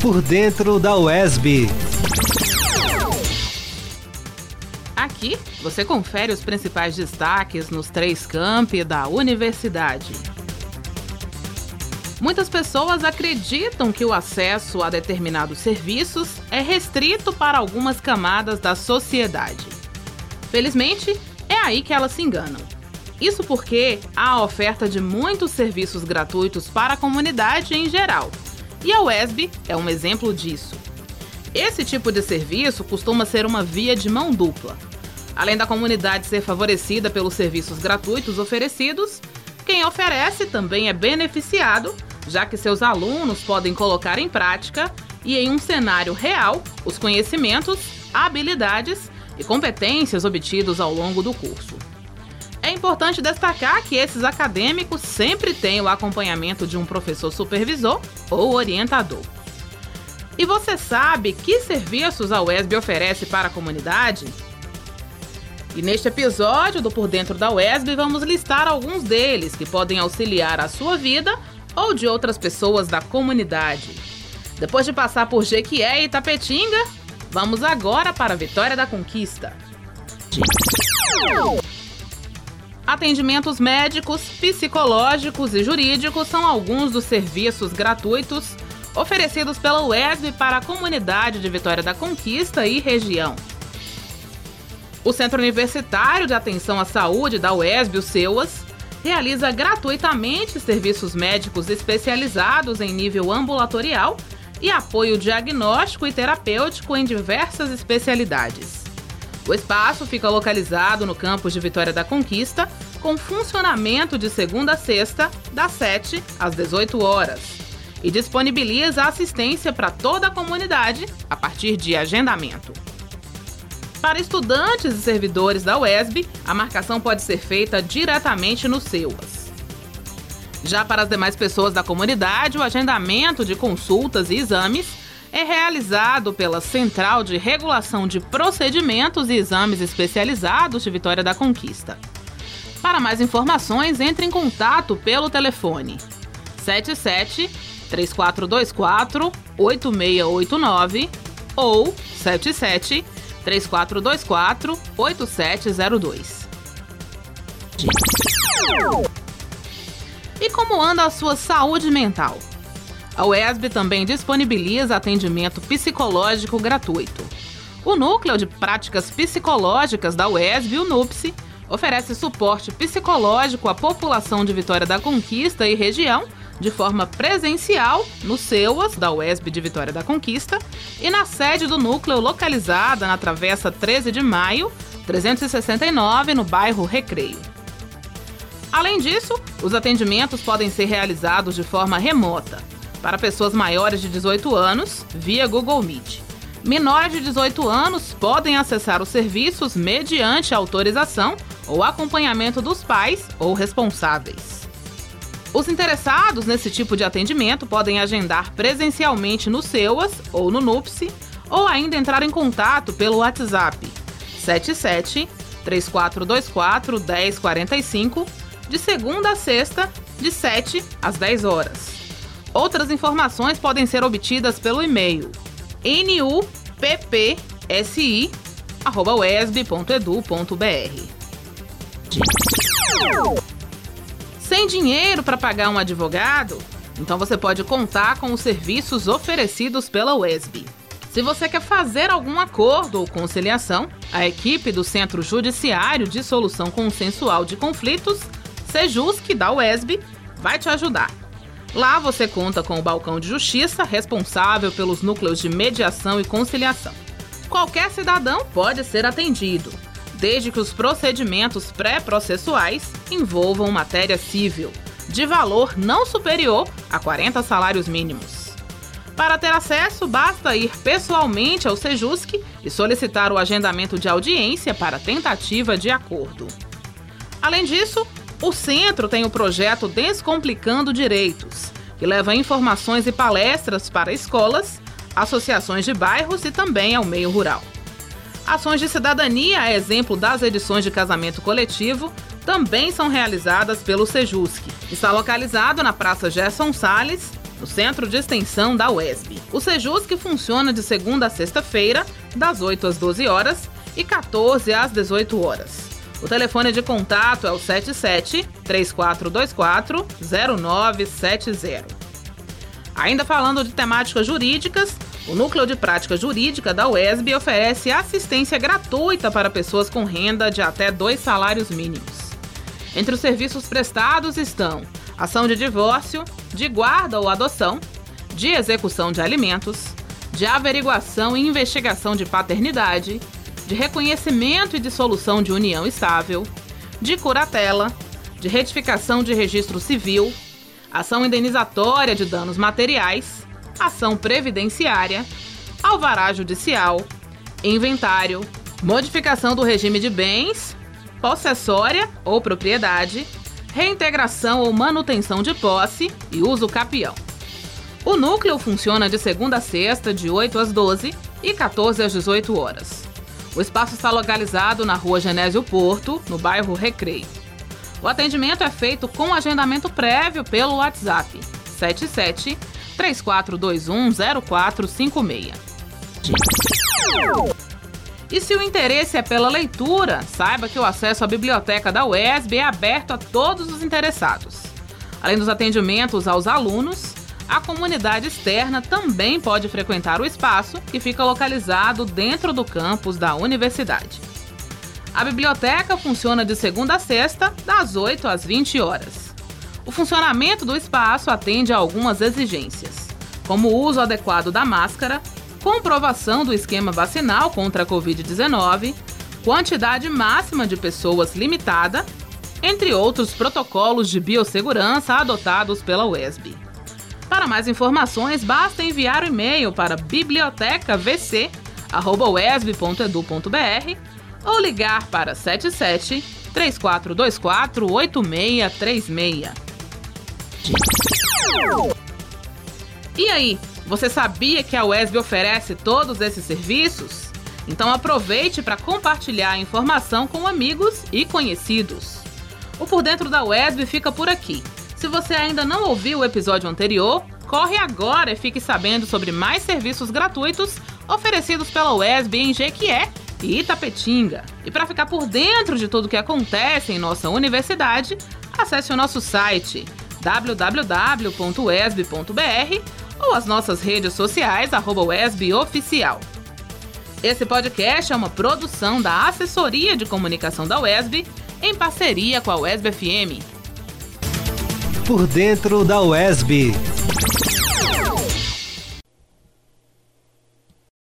Por dentro da UESB. Aqui você confere os principais destaques nos três campi da universidade. Muitas pessoas acreditam que o acesso a determinados serviços é restrito para algumas camadas da sociedade. Felizmente, é aí que elas se enganam. Isso porque há a oferta de muitos serviços gratuitos para a comunidade em geral. E a UESB é um exemplo disso. Esse tipo de serviço costuma ser uma via de mão dupla. Além da comunidade ser favorecida pelos serviços gratuitos oferecidos, quem oferece também é beneficiado já que seus alunos podem colocar em prática e em um cenário real os conhecimentos, habilidades e competências obtidos ao longo do curso. Importante destacar que esses acadêmicos sempre têm o acompanhamento de um professor supervisor ou orientador. E você sabe que serviços a UESB oferece para a comunidade? E neste episódio do Por Dentro da UESB vamos listar alguns deles que podem auxiliar a sua vida ou de outras pessoas da comunidade. Depois de passar por Jequié e Tapetinga, vamos agora para a Vitória da Conquista. Atendimentos médicos, psicológicos e jurídicos são alguns dos serviços gratuitos oferecidos pela UESB para a comunidade de Vitória da Conquista e região. O Centro Universitário de Atenção à Saúde da UESB, o CEUAS, realiza gratuitamente serviços médicos especializados em nível ambulatorial e apoio diagnóstico e terapêutico em diversas especialidades. O espaço fica localizado no campus de Vitória da Conquista, com funcionamento de segunda a sexta, das 7 às 18 horas, e disponibiliza assistência para toda a comunidade a partir de agendamento. Para estudantes e servidores da UESB, a marcação pode ser feita diretamente no SEUAS. Já para as demais pessoas da comunidade, o agendamento de consultas e exames é realizado pela Central de Regulação de Procedimentos e Exames Especializados de Vitória da Conquista. Para mais informações, entre em contato pelo telefone 77 3424 8689 ou 77 3424 8702. E como anda a sua saúde mental? A UESB também disponibiliza atendimento psicológico gratuito. O Núcleo de Práticas Psicológicas da UESB, o NUPSI, oferece suporte psicológico à população de Vitória da Conquista e região de forma presencial no CEUAS da UESB de Vitória da Conquista e na sede do núcleo localizada na Travessa 13 de Maio, 369, no bairro Recreio. Além disso, os atendimentos podem ser realizados de forma remota para pessoas maiores de 18 anos via Google Meet. Menores de 18 anos podem acessar os serviços mediante autorização ou acompanhamento dos pais ou responsáveis. Os interessados nesse tipo de atendimento podem agendar presencialmente no SEUAS ou no NUPSI ou ainda entrar em contato pelo WhatsApp 77 3424 1045 de segunda a sexta, de 7 às 10 horas. Outras informações podem ser obtidas pelo e-mail nuppsi.esb.edu.br. Sem dinheiro para pagar um advogado? Então você pode contar com os serviços oferecidos pela UESB. Se você quer fazer algum acordo ou conciliação, a equipe do Centro Judiciário de Solução Consensual de Conflitos, Sejusc da UESB, vai te ajudar. Lá você conta com o balcão de justiça responsável pelos núcleos de mediação e conciliação. Qualquer cidadão pode ser atendido desde que os procedimentos pré-processuais envolvam matéria civil, de valor não superior a 40 salários mínimos. Para ter acesso, basta ir pessoalmente ao Sejusc e solicitar o agendamento de audiência para tentativa de acordo. Além disso, o centro tem o projeto Descomplicando Direitos, que leva informações e palestras para escolas, associações de bairros e também ao meio rural. Ações de cidadania, a exemplo das edições de casamento coletivo, também são realizadas pelo Sejusc. Está localizado na Praça Gerson Sales, no Centro de Extensão da UESB. O Sejus que funciona de segunda a sexta-feira, das 8 às 12 horas e 14 às 18 horas. O telefone de contato é o 77 3424 0970. Ainda falando de temáticas jurídicas, o Núcleo de Prática Jurídica da UESB oferece assistência gratuita para pessoas com renda de até dois salários mínimos. Entre os serviços prestados estão ação de divórcio, de guarda ou adoção, de execução de alimentos, de averiguação e investigação de paternidade, de reconhecimento e dissolução de união estável, de curatela, de retificação de registro civil, ação indenizatória de danos materiais, ação previdenciária, alvará judicial, inventário, modificação do regime de bens, possessória ou propriedade, reintegração ou manutenção de posse e uso capião. O núcleo funciona de segunda a sexta, de 8 às 12 e 14 às 18 horas. O espaço está localizado na rua Genésio Porto, no bairro Recreio. O atendimento é feito com agendamento prévio pelo WhatsApp 77 3421 0456. E se o interesse é pela leitura, saiba que o acesso à biblioteca da UESB é aberto a todos os interessados. Além dos atendimentos aos alunos, a comunidade externa também pode frequentar o espaço, que fica localizado dentro do campus da universidade. A biblioteca funciona de segunda a sexta, das 8 às 20 horas. O funcionamento do espaço atende a algumas exigências, como o uso adequado da máscara, comprovação do esquema vacinal contra a Covid-19, quantidade máxima de pessoas limitada, entre outros protocolos de biossegurança adotados pela UESB. Para mais informações, basta enviar o um e-mail para bibliotecavc.uesb.edu.br ou ligar para 77 3424 8636. E aí, você sabia que a UESB oferece todos esses serviços? Então aproveite para compartilhar a informação com amigos e conhecidos. O Por Dentro da UESB fica por aqui. Se você ainda não ouviu o episódio anterior, corre agora e fique sabendo sobre mais serviços gratuitos oferecidos pela UESB em Jequié e Itapetinga. E para ficar por dentro de tudo o que acontece em nossa universidade, acesse o nosso site www.uesb.br ou as nossas redes sociais, arroba Oficial. Esse podcast é uma produção da Assessoria de Comunicação da UESB, em parceria com a UESB FM. Por dentro da UESB.